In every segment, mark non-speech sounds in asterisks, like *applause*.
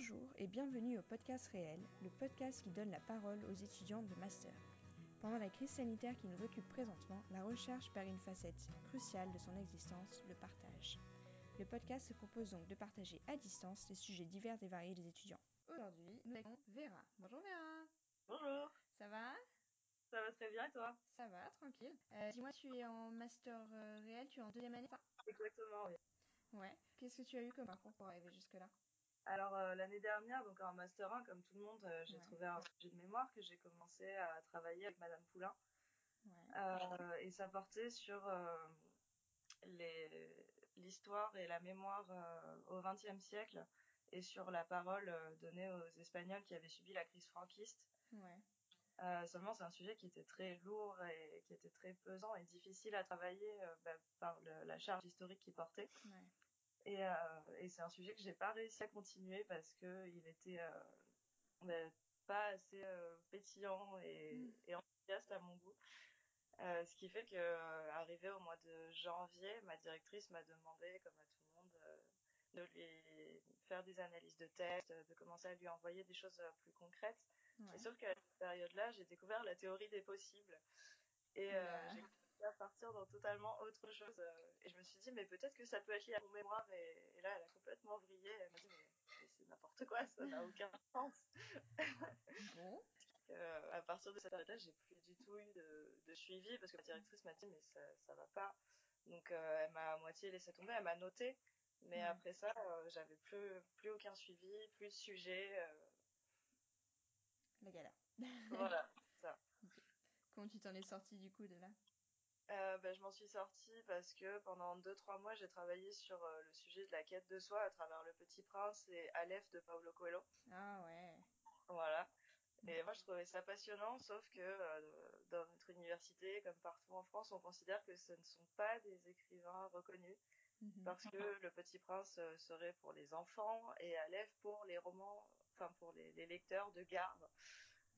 Bonjour et bienvenue au podcast réel, le podcast qui donne la parole aux étudiants de master. Pendant la crise sanitaire qui nous occupe présentement, la recherche perd une facette cruciale de son existence, le partage. Le podcast se propose donc de partager à distance les sujets divers et variés des étudiants. Aujourd'hui, nous avons Vera. Bonjour Vera. Bonjour. Ça va? Ça va très bien et toi? Ça va, tranquille. Euh, Dis-moi, tu es en master euh, réel, tu es en deuxième année, ça? Exactement, oui. Ouais. Qu'est-ce que tu as eu comme parcours pour arriver jusque-là? Alors euh, l'année dernière, donc en master 1, comme tout le monde, euh, j'ai Ouais. trouvé un sujet de mémoire que j'ai commencé à travailler avec Madame Poulain. Ouais. Euh, et ça portait sur l'histoire et la mémoire au XXe siècle et sur la parole donnée aux Espagnols qui avaient subi la crise franquiste. Ouais. Seulement, c'est un sujet qui était très lourd et qui était très pesant et difficile à travailler bah, par le- la charge historique qu'il portait. Ouais. Et, euh, et c'est un sujet que j'ai pas réussi à continuer parce que il était euh, ben, pas assez euh, pétillant et, Mm. et enthousiaste à mon goût. Euh, ce qui fait que euh, arrivé au mois de janvier, ma directrice m'a demandé, comme à tout le monde, euh, de lui faire des analyses de texte, de commencer à lui envoyer des choses plus concrètes. Ouais. Et sauf qu'à cette période-là, j'ai découvert la théorie des possibles. Et euh, j'ai à partir dans totalement autre chose. euh, et je me suis dit, mais peut-être que ça peut être lié à mon mémoire. Et, et là, elle a complètement vrillé. Elle m'a dit, mais, mais c'est n'importe quoi, ça n'a aucun *laughs* sens. Bon. Euh, à partir de cette période-là, j'ai plus du tout eu de, de suivi parce que ma directrice m'a dit, mais ça, ça va pas. Donc, euh, elle m'a à moitié laissé tomber. Elle m'a noté. Mais Ouais. après ça, euh, j'avais plus, plus aucun suivi, plus de sujet. La galère. voilà, *laughs* ça. Comment tu t'en es sorti du coup de là? Euh, ben, je m'en suis sortie parce que pendant deux trois mois j'ai travaillé sur euh, le sujet de la quête de soi à travers Le Petit Prince et Aleph de Paulo Coelho. Ah ouais. Voilà. Et moi je trouvais ça passionnant, sauf que euh, dans notre université, comme partout en France, on considère que ce ne sont pas des écrivains reconnus Mhm. parce que *laughs* Le Petit Prince serait pour les enfants et Aleph pour les romans, enfin pour les, les lecteurs de garde.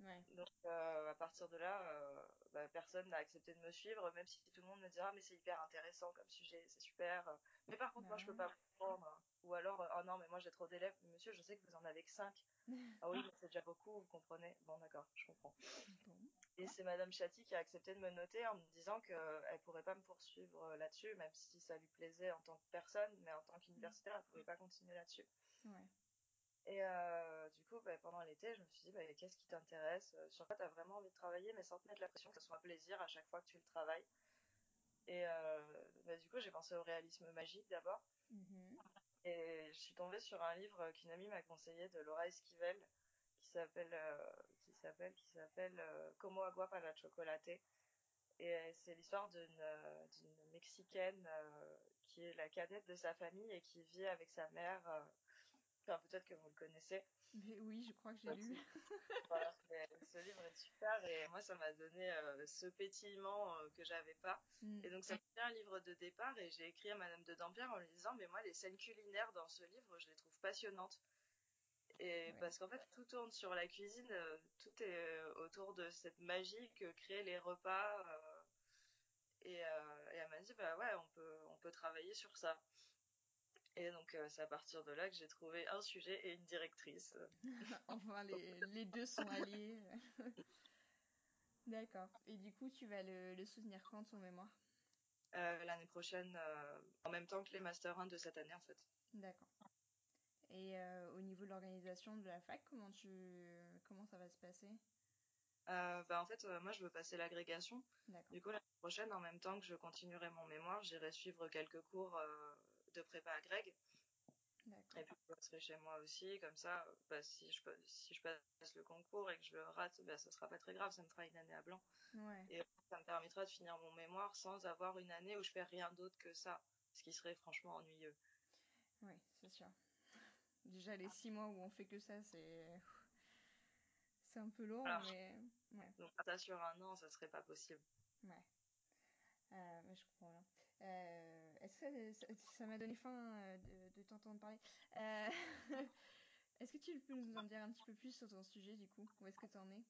Ouais. Donc euh, à partir de là, euh, bah, personne n'a accepté de me suivre, même si tout le monde me dira mais c'est hyper intéressant comme sujet, c'est super. Mais par contre Bah moi je peux pas comprendre. Ou alors euh, oh non mais moi j'ai trop d'élèves, monsieur je sais que vous en avez que 5. ah oui mais c'est déjà beaucoup, vous comprenez Bon d'accord, je comprends. *laughs* Bon. Et c'est Madame Chatti qui a accepté de me noter en me disant que elle pourrait pas me poursuivre là-dessus, même si ça lui plaisait en tant que personne, mais en tant qu'universitaire elle pouvait pas continuer là-dessus. Ouais. Et euh, du coup, bah, pendant l'été, je me suis dit, bah, qu'est-ce qui t'intéresse? Euh, Sur quoi t'as vraiment envie de travailler, mais sans te mettre la pression que ce soit un plaisir à chaque fois que tu le travailles. Et euh, bah, du coup, j'ai pensé au réalisme magique d'abord. Mhm. Et je suis tombée sur un livre qu'une amie m'a conseillé de Laura Esquivel, qui s'appelle, euh, qui s'appelle, qui s'appelle Como agua para chocolate. Et c'est l'histoire d'une d'une mexicaine qui est la cadette de sa famille et qui vit avec sa mère. Enfin, peut-être que vous le connaissez. Mais oui, je crois que j'ai lu. Voilà, mais ce livre est super et moi ça m'a donné euh, ce pétillement euh, que j'avais pas. Mm. Et donc ça fait un livre de départ et j'ai écrit à Madame de Dampierre en lui disant mais moi les scènes culinaires dans ce livre je les trouve passionnantes. Et Ouais. parce qu'en fait tout tourne sur la cuisine, euh, tout est euh, autour de cette magie que créent les repas. et, et elle m'a dit bah ouais on peut on peut travailler sur ça. Et donc euh, c'est à partir de là que j'ai trouvé un sujet et une directrice. *laughs* enfin, les, les deux sont alliés. *laughs* D'accord. Et du coup, tu vas le, le soutenir quand ton mémoire? Euh, l'année prochaine, euh, en même temps que les Master 1 de cette année en fait. D'accord. Et au niveau de l'organisation de la fac, comment tu comment ça va se passer? Euh, bah, en fait, euh, moi je veux passer l'agrégation. D'accord. Du coup, l'année prochaine, en même temps que je continuerai mon mémoire, j'irai suivre quelques cours euh, de prépa à Greg. Et puis je passerai chez moi aussi, comme ça, bah, si, je, si je passe le concours et que je le rate, bah, ça sera pas très grave, ça me fera une année à blanc. Ouais. Et ça me permettra de finir mon mémoire sans avoir une année où je fais rien d'autre que ça, ce qui serait franchement ennuyeux. Ouais, c'est sûr. Déjà les six mois où on fait que ça, c'est c'est un peu lourd, Alors. mais ouais, Donc ça sur un an, ça serait pas possible. ouais. Euh, mais je comprends bien. Euh, ça- m'a donné faim euh, de, de t'entendre parler Euh, *laughs* Est-ce que tu peux nous en dire un petit peu plus sur ton sujet du coup? Où est-ce que tu en es?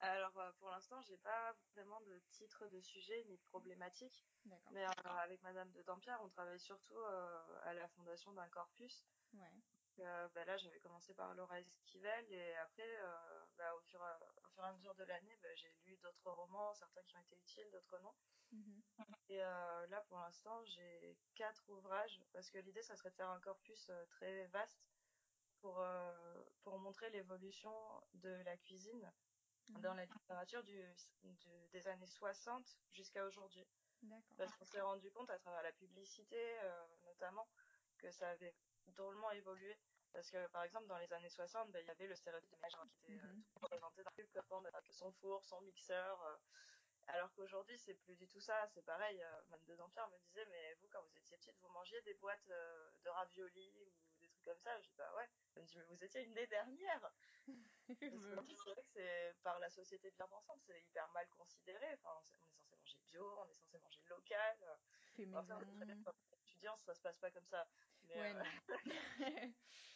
Alors euh, pour l'instant, j'ai pas vraiment de titre de sujet ni de problématique. Mais euh, avec Madame de Dampierre, on travaille surtout euh, à la fondation d'un corpus. Ouais. euh, bah là, j'avais commencé par Laura Esquivel et après, bah, au, fur, fur, et à mesure de l'année, bah, j'ai lu d'autres romans, certains qui ont été utiles, d'autres non. Mhm. Et euh, là, pour l'instant, j'ai quatre ouvrages parce que l'idée, ça serait de faire un corpus euh, très vaste pour, euh, pour montrer l'évolution de la cuisine dans la littérature du, du, des années 60 jusqu'à aujourd'hui. Parce qu'on s'est rendu compte à travers la publicité, notamment, que ça avait drôlement évolué. Parce que, par exemple, dans les années 60, ben, il y avait le stéréotype de ménagère qui était euh, tout présenté dans le comme son four, son mixeur. euh, alors qu'aujourd'hui, c'est plus du tout ça. C'est pareil, euh, Madame de Dampierre me disait, mais vous, quand vous étiez petite, vous mangiez des boîtes euh, de raviolis ou des trucs comme ça. Je dis, bah ouais. Elle me dit, mais vous étiez une des dernières. *laughs* c'est vrai que c'est par la société bien pensante, c'est hyper mal considéré. Enfin, on est censé manger bio, on est censé manger local. Fait enfin, étudiant, ça se passe pas comme ça. Mais, ouais, euh. *laughs* *laughs*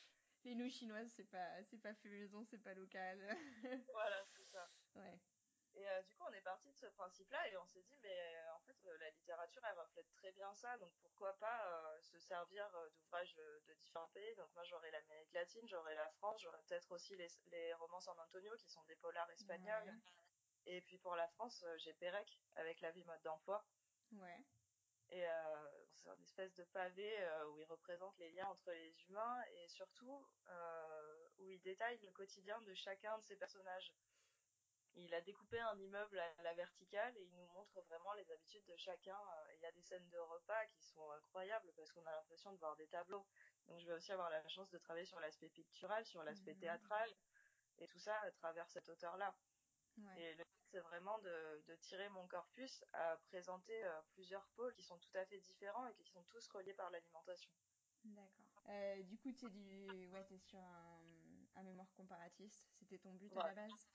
Les nouilles chinoises, c'est pas, c'est pas fait maison, c'est pas local. *laughs* voilà, c'est ça. Ouais. Et euh, du coup, on est parti de ce principe-là et on s'est dit, mais euh, en fait, euh, la littérature, elle reflète très bien ça, donc pourquoi pas se servir d'ouvrages de différents pays. Donc moi, j'aurais l'Amérique latine, j'aurais la France, j'aurais peut-être aussi les, les romances en Antonio, qui sont des polars espagnols. Ouais. Et puis pour la France, j'ai Pérec, avec la vie mode d'emploi. Ouais. Et euh, c'est une espèce de pavé euh, où il représente les liens entre les humains et surtout euh, où il détaille le quotidien de chacun de ces personnages. Il a découpé un immeuble à la verticale et il nous montre vraiment les habitudes de chacun. Il y a des scènes de repas qui sont incroyables parce qu'on a l'impression de voir des tableaux. Donc je vais aussi avoir la chance de travailler sur l'aspect pictural, sur l'aspect Mhm. théâtral et tout ça à travers cet auteur-là. Ouais. Et le but, c'est vraiment de, de tirer mon corpus à présenter euh, plusieurs pôles qui sont tout à fait différents et qui sont tous reliés par l'alimentation. D'accord. Euh, du coup, tu es, du... ouais, es sur un, un mémoire comparatiste. C'était ton but Ouais. à la base?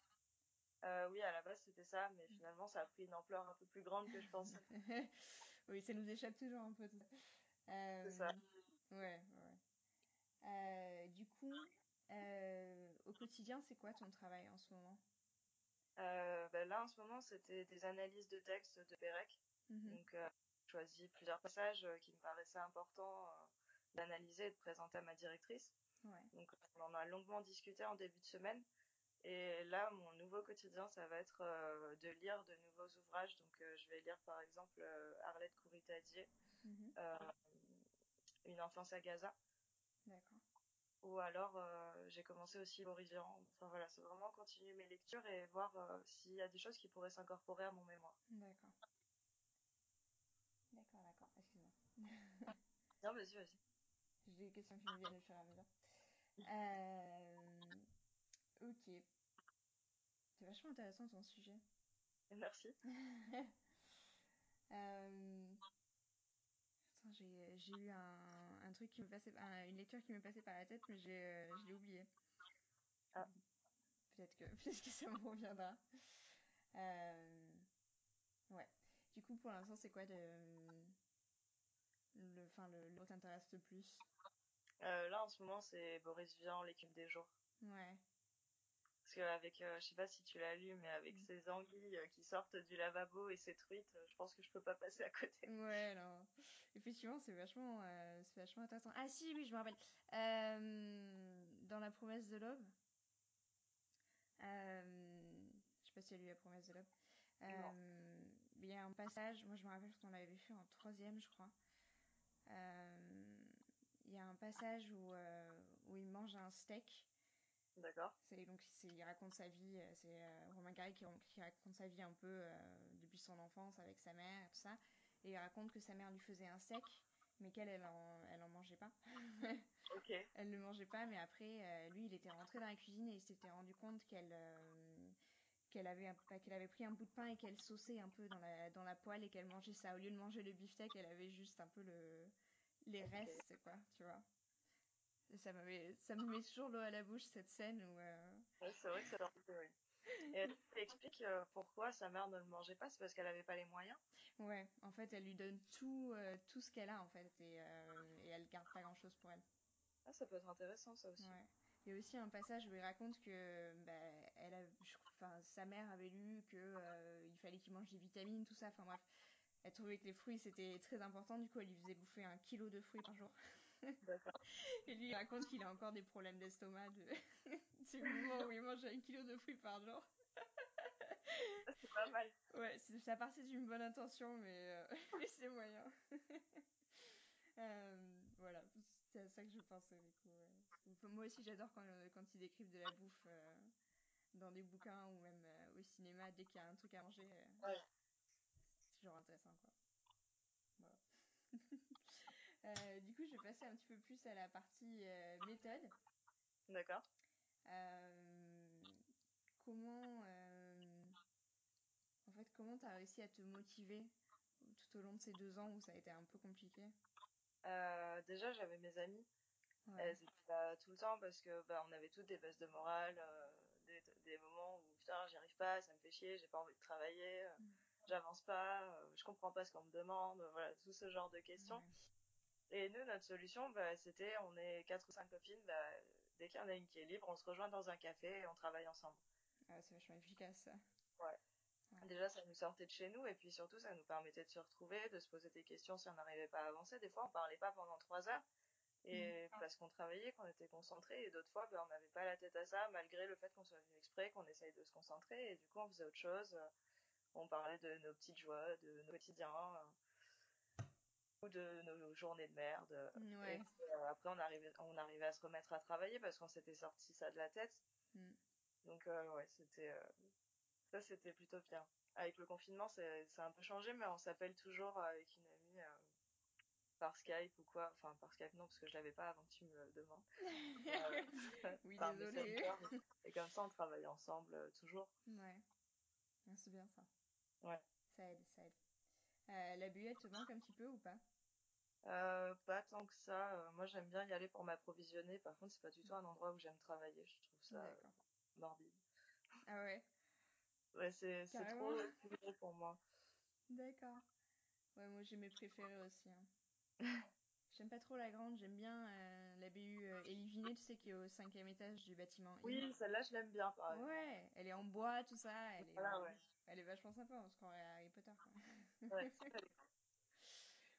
Euh, oui, à la base, c'était ça, mais finalement, ça a pris une ampleur un peu plus grande que je pensais. *laughs* Oui, ça nous échappe toujours un peu tout ça. Euh, C'est ça. Ouais, ouais. Euh, du coup, au quotidien, c'est quoi ton travail en ce moment? Euh, ben là, en ce moment, c'était des analyses de textes de Pérec. Mhm. Donc, euh, j'ai choisi plusieurs passages euh, qui me paraissaient importants d'analyser et de présenter à ma directrice. Ouais. Donc, on en a longuement discuté en début de semaine. Et là, mon nouveau quotidien, ça va être euh, de lire de nouveaux ouvrages. Donc, euh, je vais lire par exemple euh, Arlette Couritadier, Mhm. Une enfance à Gaza. D'accord. Ou alors, euh, j'ai commencé aussi Boris Vian. Enfin voilà, c'est vraiment continuer mes lectures et voir euh, s'il y a des choses qui pourraient s'incorporer à mon mémoire. D'accord. D'accord, d'accord. Excuse-moi. Non, vas-y, vas-y. J'ai des questions qui me viennent au fur et à mesure. Euh, ok. C'est vachement intéressant ton sujet. Merci. *laughs* Euh, Attends, j'ai j'ai eu un, un truc qui me passait, un- une lecture qui me passait par la tête, mais j'ai, euh, je l'ai oublié. Ah. Peut-être que, *laughs* peut-être que ça me reviendra. Euh, Ouais. Du coup, pour l'instant, c'est quoi de, le, enfin, le, le qui t'intéresse le plus? Euh, là, en ce moment, c'est Boris Vian, l'équipe des jours. Ouais. Parce qu'avec, euh, je sais pas si tu l'as lu, mais avec Mm. ces anguilles euh, qui sortent du lavabo et ces truites, euh, je pense que je peux pas passer à côté. Ouais, non. Effectivement, c'est vachement, euh, c'est vachement intéressant. Ah si, oui, je me rappelle. Dans La promesse de l'aube. Je sais pas si tu as lu La promesse de l'aube. Il y a un passage, moi je me rappelle qu'on l'avait vu en troisième, je crois. Il y a un passage où, où il mange un steak. D'accord. C'est donc il raconte sa vie, euh, c'est euh, Romain Gary qui, qui raconte sa vie un peu euh, depuis son enfance avec sa mère et tout ça. Et il raconte que sa mère lui faisait un steak, mais qu'elle elle en, elle en mangeait pas. *laughs* Ok. elle ne mangeait pas, mais après lui il était rentré dans la cuisine et il s'était rendu compte qu'elle qu'elle avait bah, qu'elle avait pris un bout de pain et qu'elle sauçait un peu dans la dans la poêle et qu'elle mangeait ça au lieu de manger le beefsteak, elle avait juste un peu le les restes quoi, tu vois. Ça m'avait ça me met toujours l'eau à la bouche cette scène où euh, Ouais, c'est vrai que ça leur fait. Et elle explique euh, pourquoi sa mère ne le mangeait pas, c'est parce qu'elle avait pas les moyens. Ouais, en fait, elle lui donne tout, euh, tout ce qu'elle a, en fait, et, euh, et elle garde pas grand-chose pour elle. Ah, ça peut être intéressant, ça aussi. Ouais. Il y a aussi un passage où il raconte que bah, elle a, je- enfin, sa mère avait lu que euh, il fallait qu'il mange des vitamines, tout ça. Enfin bref, elle trouvait que les fruits c'était très important. Du coup, elle lui faisait bouffer un kilo de fruits par jour. Et lui, il raconte qu'il a encore des problèmes d'estomac de... *laughs* du moment où il mange un kilo de fruits par jour. c'est pas mal. Ouais, ça partait d'une bonne intention, mais, euh, *laughs* mais c'est moyen. *laughs* euh, voilà, c'est à ça que je pensais du coup. Ouais. Moi aussi, j'adore quand, euh, quand ils décrivent de la bouffe euh, dans des bouquins ou même euh, au cinéma, dès qu'il y a un truc à manger. Euh, ouais. C'est toujours intéressant, quoi. Voilà. Euh, du coup, je vais passer un petit peu plus à la partie euh, méthode. D'accord. Euh, comment, en fait, comment tu as réussi à te motiver tout au long de ces deux ans où ça a été un peu compliqué? Déjà, j'avais mes amis. Ouais. Elles étaient là tout le temps parce que bah, on avait toutes des baisses de morale, des, des, moments où putain, j'y arrive pas, ça me fait chier, j'ai pas envie de travailler. Mm. J'avance pas, je comprends pas ce qu'on me demande, voilà, tout ce genre de questions. Ouais. Et nous, notre solution, bah, c'était, on est quatre ou cinq copines, bah, dès qu'il y en a une qui est libre, on se rejoint dans un café et on travaille ensemble. Ah, c'est vachement efficace, ça. Ouais. ouais. Déjà, ça nous sortait de chez nous et puis surtout, ça nous permettait de se retrouver, de se poser des questions si on n'arrivait pas à avancer. Des fois, on parlait pas pendant trois heures et mmh. parce qu'on travaillait, qu'on était concentré et d'autres fois, bah, on n'avait pas la tête à ça malgré le fait qu'on soit venu exprès, qu'on essaye de se concentrer et du coup, on faisait autre chose. On parlait de nos petites joies, de nos quotidiens de nos journées de merde. Ouais. Et euh, après, on arrivait, on arrivait à se remettre à travailler parce qu'on s'était sorti ça de la tête. Mm. Donc, euh, ouais, c'était, euh, ça, c'était plutôt bien. Avec le confinement, c'est, un peu changé, mais on s'appelle toujours avec une amie par Skype ou quoi. Enfin, par Skype, non, parce que je l'avais pas avant que tu me le demandes. *laughs* oui, *laughs* désolé. Et comme ça, on travaille ensemble toujours. Ouais. C'est bien ça. Ouais. Ça aide, ça aide. Euh, la buée, te manque un petit peu ou pas? Euh, Pas tant que ça. Euh, moi, j'aime bien y aller pour m'approvisionner. Par contre, c'est pas du tout un endroit où j'aime travailler. Je trouve ça euh, morbide. Ah ouais? Ouais, c'est, trop *laughs* pour moi. D'accord. Ouais, moi, j'ai mes préférés aussi. Hein. *laughs* J'aime pas trop la grande, j'aime bien la BU euh, Éliviné, tu sais, qui est au cinquième étage du bâtiment. Oui, celle-là, je l'aime bien, par exemple. Ouais, elle est en bois, tout ça. Elle est, voilà, ouais. elle est vachement sympa, on se croirait à Harry Potter. Quoi. Ouais, *laughs*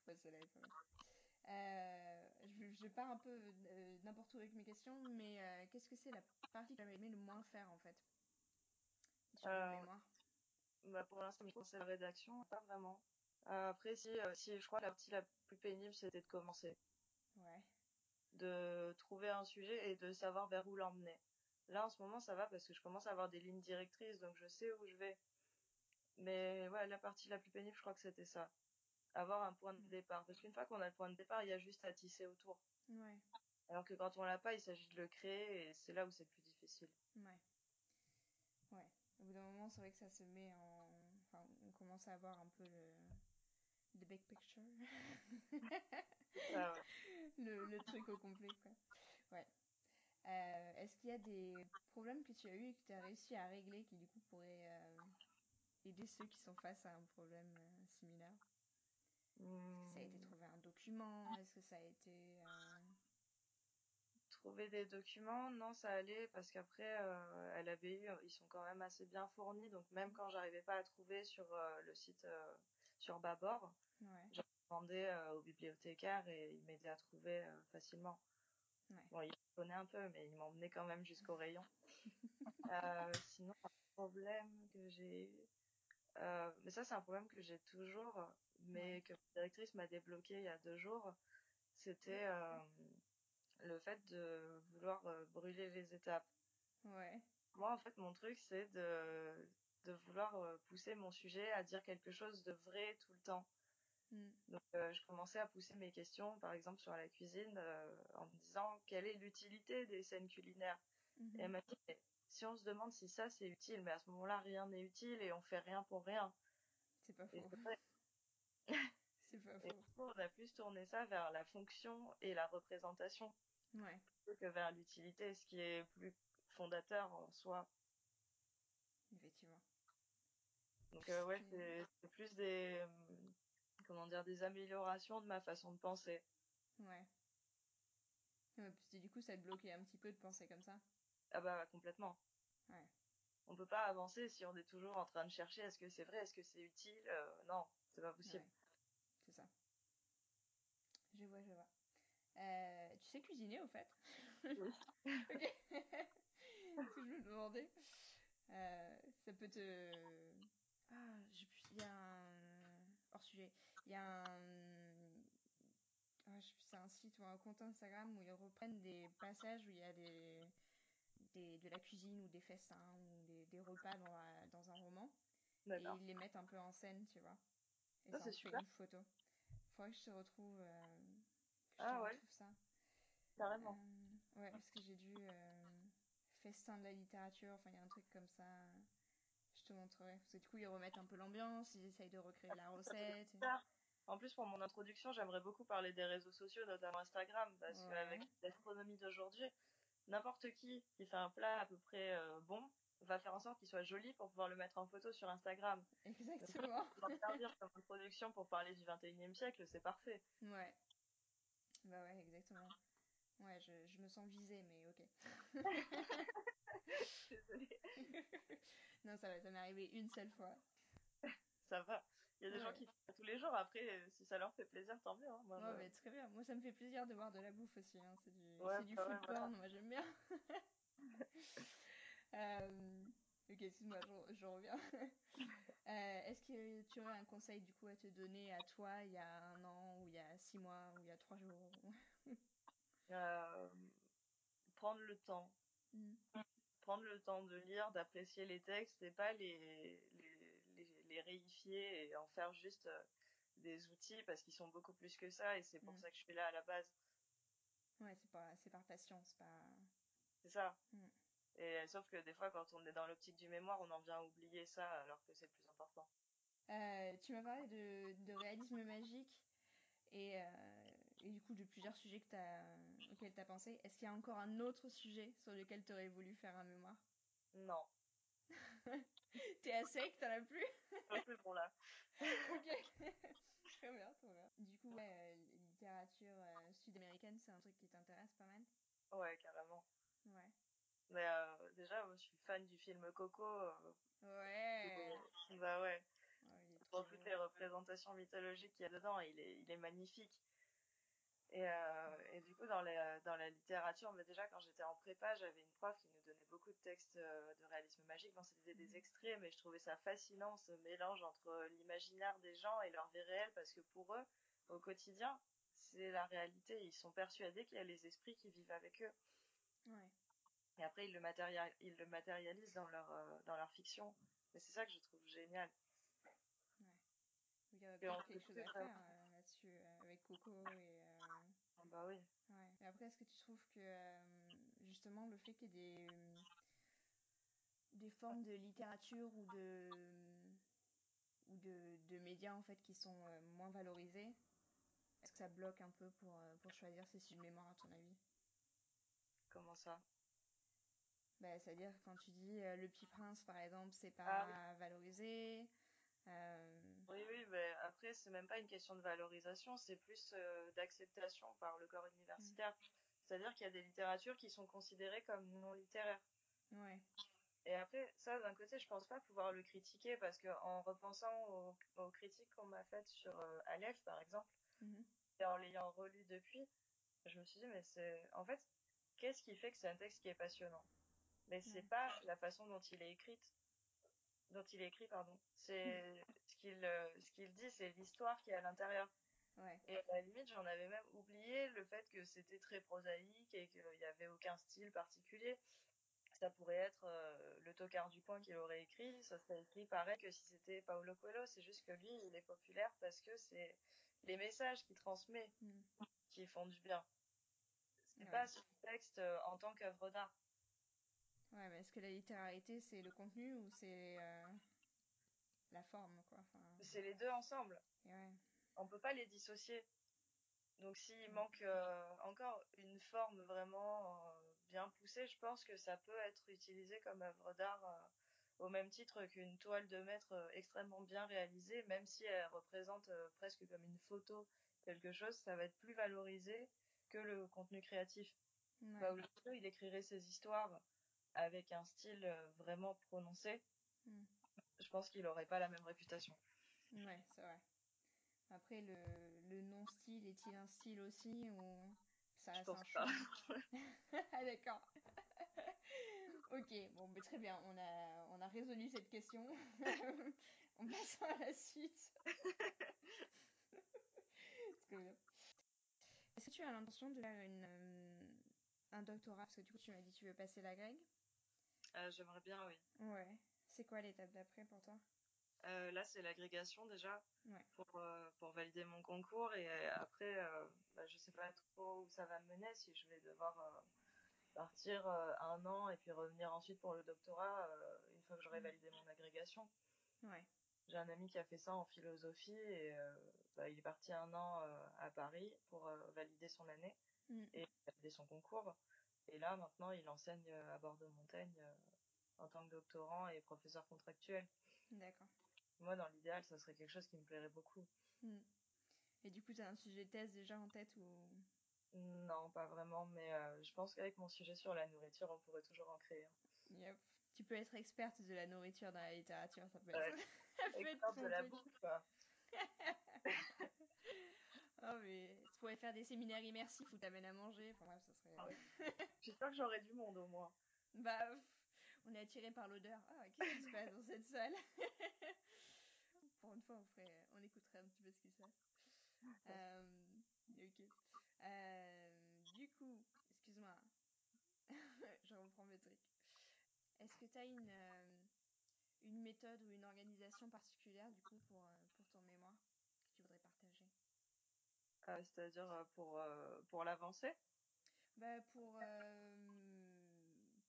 ouais celle-là est pas mal. Euh, je, je, pars un peu euh, n'importe où avec mes questions, mais euh, qu'est-ce que c'est la partie que tu aimé le moins faire, en fait? Sur euh, mémoire bah, Pour l'instant, je pense c'est la rédaction, pas vraiment. Euh, après, si, euh, si je crois que la partie la plus pénible, c'était de commencer. Ouais. De trouver un sujet et de savoir vers où l'emmener. Là, en ce moment, ça va parce que je commence à avoir des lignes directrices, donc je sais où je vais. Mais ouais, la partie la plus pénible, je crois que c'était ça. Avoir un point de départ. Parce qu'une fois qu'on a le point de départ, il y a juste à tisser autour. Ouais. Alors que quand on l'a pas, il s'agit de le créer et c'est là où c'est plus difficile. Ouais. Ouais. Au bout d'un moment, c'est vrai que ça se met en. Enfin, on commence à avoir un peu le the big picture. ah ouais. *laughs* le, le, truc au complet, quoi. Ouais. Euh, Est-ce qu'il y a des problèmes que tu as eu et que tu as réussi à régler qui, du coup, pourraient euh, aider ceux qui sont face à un problème euh, similaire? Mmh. Ça a été trouver un document? Est-ce que ça a été. Trouver des documents, non, ça allait parce qu'après, à l'ABU, ils sont quand même assez bien fournis. Donc, même quand j'arrivais pas à trouver sur le site sur Babord. Ouais. J'ai demandé euh, au bibliothécaire et il m'aidait à trouver euh, facilement. Ouais. Bon, il connaît un peu, mais il m'emmenait quand même jusqu'au rayon. *laughs* euh, sinon, un problème que j'ai eu, euh, mais ça c'est un problème que j'ai toujours, mais ouais. que la directrice m'a débloqué il y a deux jours, c'était le fait de vouloir brûler les étapes. Ouais. Moi, en fait, mon truc, c'est de de vouloir euh, pousser mon sujet à dire quelque chose de vrai tout le temps. Mm. Donc euh, je commençais à pousser mes questions, par exemple sur la cuisine, euh, en me disant quelle est l'utilité des scènes culinaires? Mm -hmm. Et elle m'a dit mais si on se demande si ça c'est utile, mais à ce moment-là rien n'est utile et on fait rien pour rien. C'est pas faux. c'est *laughs* pas faux. Et coup, on a plus tourné ça vers la fonction et la représentation ouais. que vers l'utilité, ce qui est plus fondateur en soi. Effectivement. Donc euh, ouais, c'est plus des comment dire des améliorations de ma façon de penser. Ouais. ouais parce que du coup, ça te bloquait un petit peu de penser comme ça? Ah bah complètement. Ouais. On peut pas avancer si on est toujours en train de chercher est-ce que c'est vrai, est-ce que c'est utile. Euh, non, c'est pas possible. Ouais. C'est ça. Je vois, je vois. Euh, tu sais cuisiner au fait? Oui. *laughs* Ok. *laughs* Je me demandais. Euh, ça peut te. Ah. Il y a un. Hors sujet. Il y a un. Ah, c'est un site ou un compte Instagram où ils reprennent des passages où il y a des. des de la cuisine ou des festins ou des, des repas dans, la- dans un roman. Et ils les mettent un peu en scène, tu vois. Et Ça, ça c'est super. une photo. Faudrait que je te retrouve. euh, que je Ah te ouais. retrouve ça. Carrément. Euh, ouais, parce que j'ai dû euh, festin de la littérature, enfin il y a un truc comme ça. Montrerai. Parce que du coup ils remettent un peu l'ambiance, ils essayent de recréer la *laughs* recette. et-. En plus, pour mon introduction, j'aimerais beaucoup parler des réseaux sociaux, notamment Instagram, parce Ouais. qu'avec la gastronomie d'aujourd'hui, n'importe qui qui fait un plat à peu près euh, bon va faire en sorte qu'il soit joli pour pouvoir le mettre en photo sur Instagram. Exactement. En servir comme introduction pour parler du 21e siècle, c'est parfait. Ouais. Bah ouais, exactement. Ouais, je, je me sens visée, mais ok. *laughs* Désolée. *laughs* non, ça va, ça m'est arrivé une seule fois. *laughs* Ça va. Il y a des gens qui font ça tous les jours. Après, si ça leur fait plaisir, tant mieux. hein. Moi, Ouais, je- mais très bien. Moi, ça me fait plaisir de voir de la bouffe aussi. hein. C'est du, Ouais, c'est du food voilà. porn, moi j'aime bien. *laughs* Euh, ok, excuse-moi, je, je reviens. *laughs* Euh, Est-ce que tu aurais un conseil du coup à te donner à toi il y a un an, ou il y a six mois, ou il y a trois jours Euh, prendre le temps. Mm. Prendre le temps de lire, d'apprécier les textes et pas les, les, les, les réifier et en faire juste euh, des outils parce qu'ils sont beaucoup plus que ça et c'est pour Mm. ça que je suis là à la base. Ouais, c'est pas, c'est par passion, c'est pas. C'est ça. Mm. Et sauf que des fois, quand on est dans l'optique du mémoire, on en vient à oublier ça alors que c'est le plus important. Euh, tu m'as parlé de, de réalisme magique et, euh, et du coup de plusieurs sujets que t'as, auxquels tu as pensé. Est-ce qu'il y a encore un autre sujet sur lequel tu aurais voulu faire un mémoire? Non. *laughs* T'es à sec, t'en as plus? Un peu bon là. *laughs* Ok. *laughs* très bien, très bien. Du coup, ouais, euh, littérature euh, sud-américaine, c'est un truc qui t'intéresse pas mal? Ouais, carrément. Ouais. Mais euh, déjà, moi, je suis fan du film Coco. euh, Ouais. bah ouais. Ouais, il est Pour toutes les représentations mythologiques qu'il y a dedans, il est, il est magnifique. Et, euh, et du coup, dans, les, dans la littérature, mais déjà quand j'étais en prépa, j'avais une prof qui nous donnait beaucoup de textes euh, de réalisme magique. Bon, c'était des Mhm. extraits, mais je trouvais ça fascinant, ce mélange entre l'imaginaire des gens et leur vie réelle, parce que pour eux, au quotidien, c'est la réalité. Ils sont persuadés qu'il y a les esprits qui vivent avec eux. Ouais. Et après, ils le, matérial- ils le matérialisent dans leur, euh, dans leur fiction. Mais c'est ça que je trouve génial. Il y a Et quelque chose à faire euh, là-dessus euh, avec Coco et. Euh, Ah bah oui. Ouais. Mais après, est-ce que tu trouves que euh, justement le fait qu'il y ait des, euh, des formes de littérature ou de, ou de, de médias en fait qui sont euh, moins valorisés, est-ce que ça bloque un peu pour, euh, pour choisir ces sujets de mémoire à ton avis? Comment ça? Bah, C'est-à-dire quand tu dis euh, Le Petit Prince par exemple, c'est pas Ah valorisé. euh, oui, mais après, c'est même pas une question de valorisation, c'est plus euh, d'acceptation par le corps universitaire. C'est-à-dire qu'il y a des littératures qui sont considérées comme non littéraires. Ouais. Et après, ça, d'un côté, je pense pas pouvoir le critiquer parce que en repensant aux, aux critiques qu'on m'a faites sur euh, Aleph, par exemple, Mhm. et en l'ayant relu depuis, je me suis dit, mais c'est, en fait, qu'est-ce qui fait que c'est un texte qui est passionnant? Mais c'est pas la façon dont il est écrit, dont il écrit, pardon. C'est ce qu'il, euh, ce qu'il dit, c'est l'histoire qui est à l'intérieur. Ouais. Et à la limite, j'en avais même oublié le fait que c'était très prosaïque et qu'il n'y avait aucun style particulier. Ça pourrait être euh, le tocard du coin qui l'aurait écrit, ça serait écrit pareil que si c'était Paulo Coelho. C'est juste que lui, il est populaire parce que c'est les messages qu'il transmet Mhm. qui font du bien. C'est Ouais. pas son texte euh, en tant qu'œuvre d'art. Ouais, mais est-ce que la littéralité c'est le contenu ou c'est euh, la forme quoi enfin, C'est les deux ensemble. ouais. On peut pas les dissocier. Donc s'il Mm. manque euh, encore une forme vraiment euh, bien poussée, je pense que ça peut être utilisé comme œuvre d'art au même titre qu'une toile de maître extrêmement bien réalisée, même si elle représente presque comme une photo quelque chose, ça va être plus valorisé que le contenu créatif. Ouais. Il écrirait ses histoires avec un style euh, vraiment prononcé. Mm. Je pense qu'il aurait pas la même réputation. Ouais, c'est vrai. Après, le, le non-style est-il un style aussi ou Ça reste un choix? *laughs* ah d'accord. *laughs* ok, bon, mais très bien, on a, on a résolu cette question. *laughs* on passe à la suite. Est-ce que tu as l'intention de faire une, euh, un doctorat? Parce que du coup, tu m'as dit que tu veux passer la grecque. Euh, J'aimerais bien, oui. Ouais. C'est quoi l'étape d'après pour toi? Euh, là, c'est l'agrégation déjà Ouais. pour, euh, pour valider mon concours. Et après, euh, bah, je sais pas trop où ça va me mener, si je vais devoir partir un an et puis revenir ensuite pour le doctorat une fois que j'aurai Mm. validé mon agrégation. Ouais. J'ai un ami qui a fait ça en philosophie et bah, il est parti un an à Paris pour valider son année Mm. et valider son concours. Et là, maintenant, il enseigne euh, à Bordeaux-Montaigne euh, en tant que doctorant et professeur contractuel. D'accord. Moi, dans l'idéal, ça serait quelque chose qui me plairait beaucoup. Mm. Et du coup, tu as un sujet de thèse déjà en tête ou? Non, pas vraiment, mais euh, je pense qu'avec mon sujet sur la nourriture, on pourrait toujours en créer. Yep. Tu peux être experte de la nourriture dans la littérature, ça peut Ouais. être, *laughs* ça peut être Experte ton de la bouffe, quoi. *laughs* Oh, mais pourrais faire des séminaires immersifs où t'amènes à manger. Enfin bref, ça serait. Ah *laughs* J'espère que j'aurai du monde au moins. Bah, on est attiré par l'odeur. Ah, qu'est-ce qui se passe dans cette salle? *laughs* Pour une fois, on ferait, on écouterait un petit peu ce qui se passe. Euh, ok. Euh, du coup, excuse-moi, *laughs* je reprends mes trucs. Est-ce que tu as une, euh, une méthode ou une organisation particulière du coup pour, euh, pour ton mémoire que tu voudrais partager Euh, C'est-à-dire euh, pour, euh, pour l'avancée. Bah pour euh,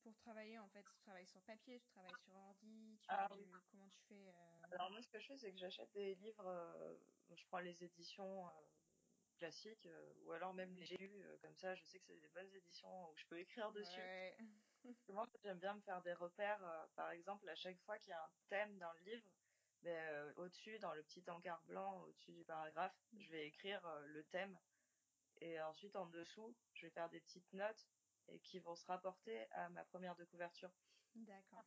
pour travailler en fait, tu travailles sur papier, tu travailles sur ordi, tu Ah oui. comment tu fais euh, Alors moi, ce que je fais, c'est que j'achète des livres, euh, je prends les éditions euh, classiques, euh, ou alors même les euh, comme ça, je sais que c'est des bonnes éditions où je peux écrire dessus. Ouais. Moi, j'aime bien me faire des repères, euh, par exemple, à chaque fois qu'il y a un thème dans le livre, ben, euh, au-dessus, dans le petit encart blanc, au-dessus du paragraphe, je vais écrire euh, le thème, et ensuite, en dessous, je vais faire des petites notes, et qui vont se rapporter à ma première de couverture. D'accord.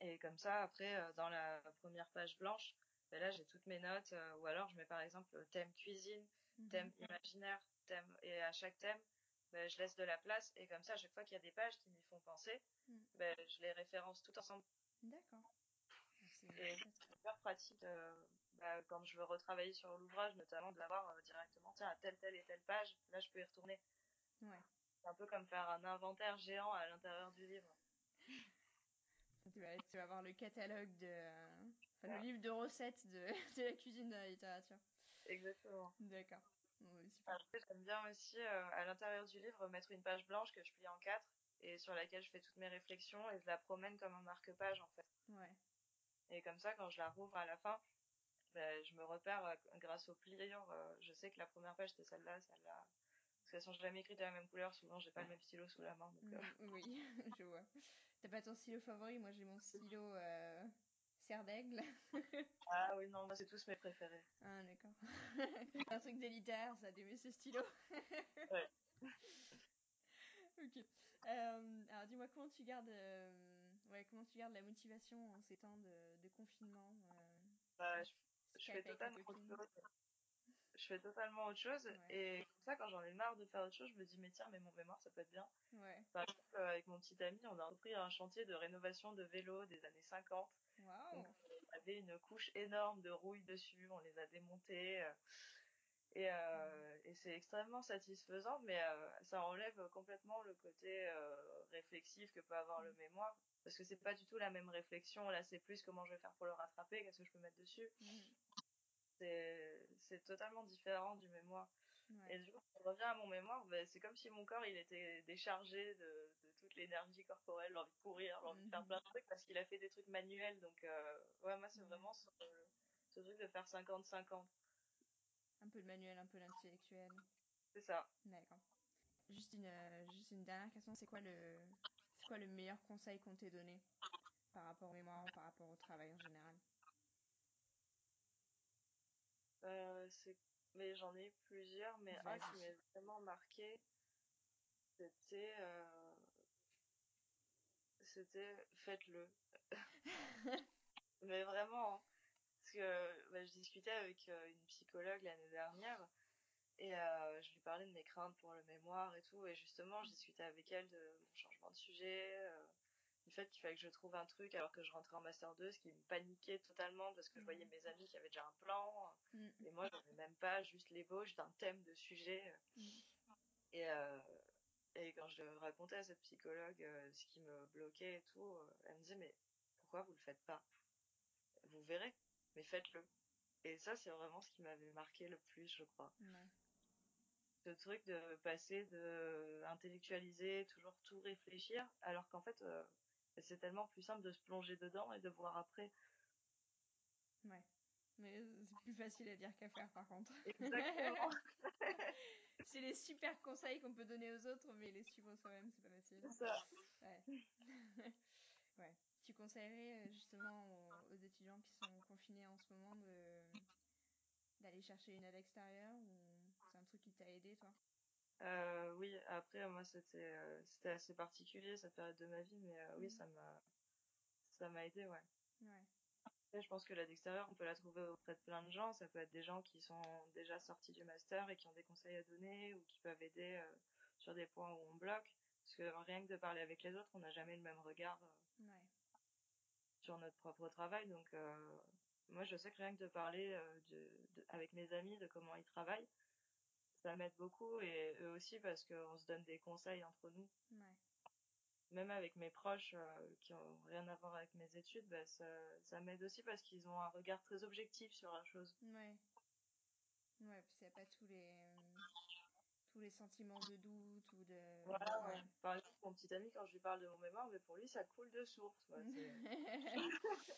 Et comme ça, après, euh, dans la première page blanche, ben là, j'ai toutes mes notes. ou alors, je mets par exemple thème cuisine, Mhm. thème imaginaire, thème. Et à chaque thème, ben, je laisse de la place. Et comme ça, à chaque fois qu'il y a des pages qui m'y font penser, Mm. je les référence tout ensemble. D'accord. C'est super pratique euh, ben, quand je veux retravailler sur l'ouvrage, notamment de l'avoir euh, directement, tiens, à telle, telle et telle page. Là, je peux y retourner. Ouais. C'est un peu comme faire un inventaire géant à l'intérieur du livre. *laughs* Tu vas, tu vas avoir le catalogue de, euh, enfin, le livre de recettes de, *laughs* de la cuisine de la littérature. Exactement. D'accord. Ouais. Après, j'aime bien aussi, euh, à l'intérieur du livre, mettre une page blanche que je plie en quatre et sur laquelle je fais toutes mes réflexions et je la promène comme un marque-page, en fait. Ouais. Et comme ça, quand je la rouvre à la fin, ben, je me repère euh, grâce aux pliures. euh, je sais que la première page, c'était celle-là, celle-là. Parce qu'elles sont jamais écrites de la même couleur. Souvent, j'ai pas le même stylo sous la main. Donc, euh, Mm, Oui, *laughs* je vois. T'as pas ton stylo favori Moi, j'ai mon stylo euh, serre d'aigle. *laughs* Ah oui, non, moi, c'est tous mes préférés. Ah, d'accord. *laughs* un truc d'élitaire, ça, d'aimer ce stylo. Ouais. ok. Euh, alors, dis-moi, comment tu gardes, ouais, comment tu gardes la motivation en ces temps de, de confinement euh, Bah, je, fais totalement autre chose. Je fais totalement autre chose. Ouais. Et comme ça, quand j'en ai marre de faire autre chose, je me dis, mais tiens, mais mon mémoire, ça peut être bien. Ouais. Par exemple, euh, avec mon petit ami, on a repris un chantier de rénovation de vélos des années 50. Waouh. Donc, on avait une couche énorme de rouille dessus, on les a démontées. Et euh, et c'est extrêmement satisfaisant, mais euh, ça enlève complètement le côté euh, réflexif que peut avoir le mémoire. Parce que c'est pas du tout la même réflexion. Là, c'est plus comment je vais faire pour le rattraper, qu'est-ce que je peux mettre dessus. Mhm. C'est totalement différent du mémoire. Ouais. Et du coup, quand je reviens à mon mémoire, ben, c'est comme si mon corps il était déchargé de, de toute l'énergie corporelle, l'envie de courir, l'envie de faire plein de trucs parce qu'il a fait des trucs manuels. Donc, ouais, moi, c'est vraiment ce, ce truc de faire 50-50. Un peu le manuel, un peu l'intellectuel. C'est ça. D'accord. Juste une, euh, juste une dernière question, c'est quoi le, c'est quoi le meilleur conseil qu'on t'ait donné par rapport au mémoire ou par rapport au travail en général? Euh, c'est, mais j'en ai eu plusieurs, mais un qui m'a vraiment marqué, c'était, euh, c'était faites-le. *laughs* Mais vraiment, hein. Que bah, je discutais avec euh, une psychologue l'année dernière Et euh, je lui parlais de mes craintes pour le mémoire et tout. Et justement, je discutais avec elle de mon changement de sujet, euh, du fait qu'il fallait que je trouve un truc alors que je rentrais en Master 2, ce qui me paniquait totalement parce que je voyais mes amis qui avaient déjà un plan. Mm. Et moi, j'avais même pas juste l'ébauche d'un thème de sujet. Mm. Et, euh, et quand je racontais à cette psychologue ce qui me bloquait et tout, elle me disait mais pourquoi vous le faites pas? Vous verrez, mais faites-le. Et ça, c'est vraiment ce qui m'avait marqué le plus, je crois. Ouais. Ce truc de passer de intellectualiser, toujours tout réfléchir, alors qu'en fait, euh, c'est tellement plus simple de se plonger dedans et de voir après. Ouais. Mais c'est plus facile à dire qu'à faire par contre. Exactement. *laughs* c'est les super conseils qu'on peut donner aux autres, mais les suivre soi-même, c'est pas facile. C'est ça. Ouais. *laughs* ouais. Tu conseillerais euh, justement aux, aux, étudiants qui sont confinés en ce moment de d'aller chercher une aide extérieure ou c'est un truc qui t'a aidé toi? Euh, Oui, après moi c'était euh, c'était assez particulier cette période de ma vie, mais euh, oui Mhm. ça m'a ça m'a aidé, ouais. Ouais. Après, je pense que l'aide extérieure, on peut la trouver auprès de plein de gens. Ça peut être des gens qui sont déjà sortis du master et qui ont des conseils à donner ou qui peuvent aider sur des points où on bloque. Parce que rien que de parler avec les autres, on n'a jamais le même regard Ouais. Sur notre propre travail. Donc, euh, moi, je sais que rien que de parler euh, de, de- avec mes amis de comment ils travaillent, ça m'aide beaucoup et eux aussi parce qu'on se donne des conseils entre nous. Ouais. Même avec mes proches euh, qui ont rien à voir avec mes études, bah, ça, ça m'aide aussi parce qu'ils ont un regard très objectif sur la chose. Ouais. Ouais, n'y a pas tous les tous les sentiments de doute ou de Voilà, ouais. ouais. Par exemple, mon petit ami, quand je lui parle de mon mémoire, mais pour lui, ça coule de source. *laughs*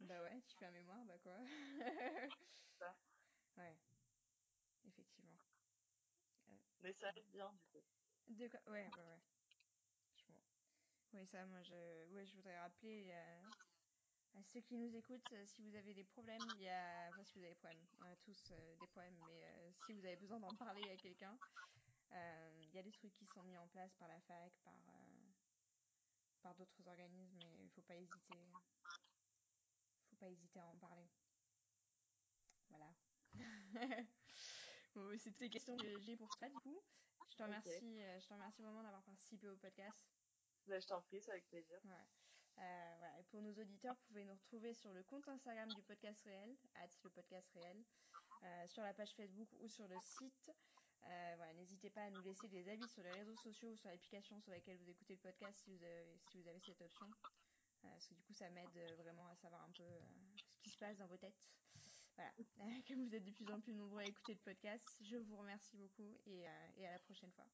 bah ouais, tu fais un mémoire, bah quoi. *laughs* Ça. Ouais. Effectivement. Mais ça aide bien, du coup. De quoi Ouais, ouais, ouais. Je. Oui, ça, moi, je, ouais, je voudrais rappeler euh, à ceux qui nous écoutent, euh, si vous avez des problèmes, il y a, on a tous euh, des problèmes, mais euh, si vous avez besoin d'en parler à quelqu'un, euh, il y a des trucs qui sont mis en place par la fac, par, par d'autres organismes, et il faut pas hésiter. Faut pas hésiter à en parler. Voilà. *laughs* bon, c'est toutes les questions que j'ai pour toi, du coup. Je te remercie, je te remercie vraiment d'avoir participé au podcast. Là, je t'en prie, c'est avec plaisir. Ouais. Euh, pour nos auditeurs, vous pouvez nous retrouver sur le compte Instagram du podcast réel, euh, sur la page Facebook ou sur le site. Euh, voilà, n'hésitez pas à nous laisser des avis sur les réseaux sociaux ou sur l'application sur laquelle vous écoutez le podcast si vous avez, cette option. Parce que du coup, ça m'aide vraiment à savoir un peu ce qui se passe dans vos têtes. Voilà. *laughs* Comme vous êtes de plus en plus nombreux à écouter le podcast, je vous remercie beaucoup et à la prochaine fois.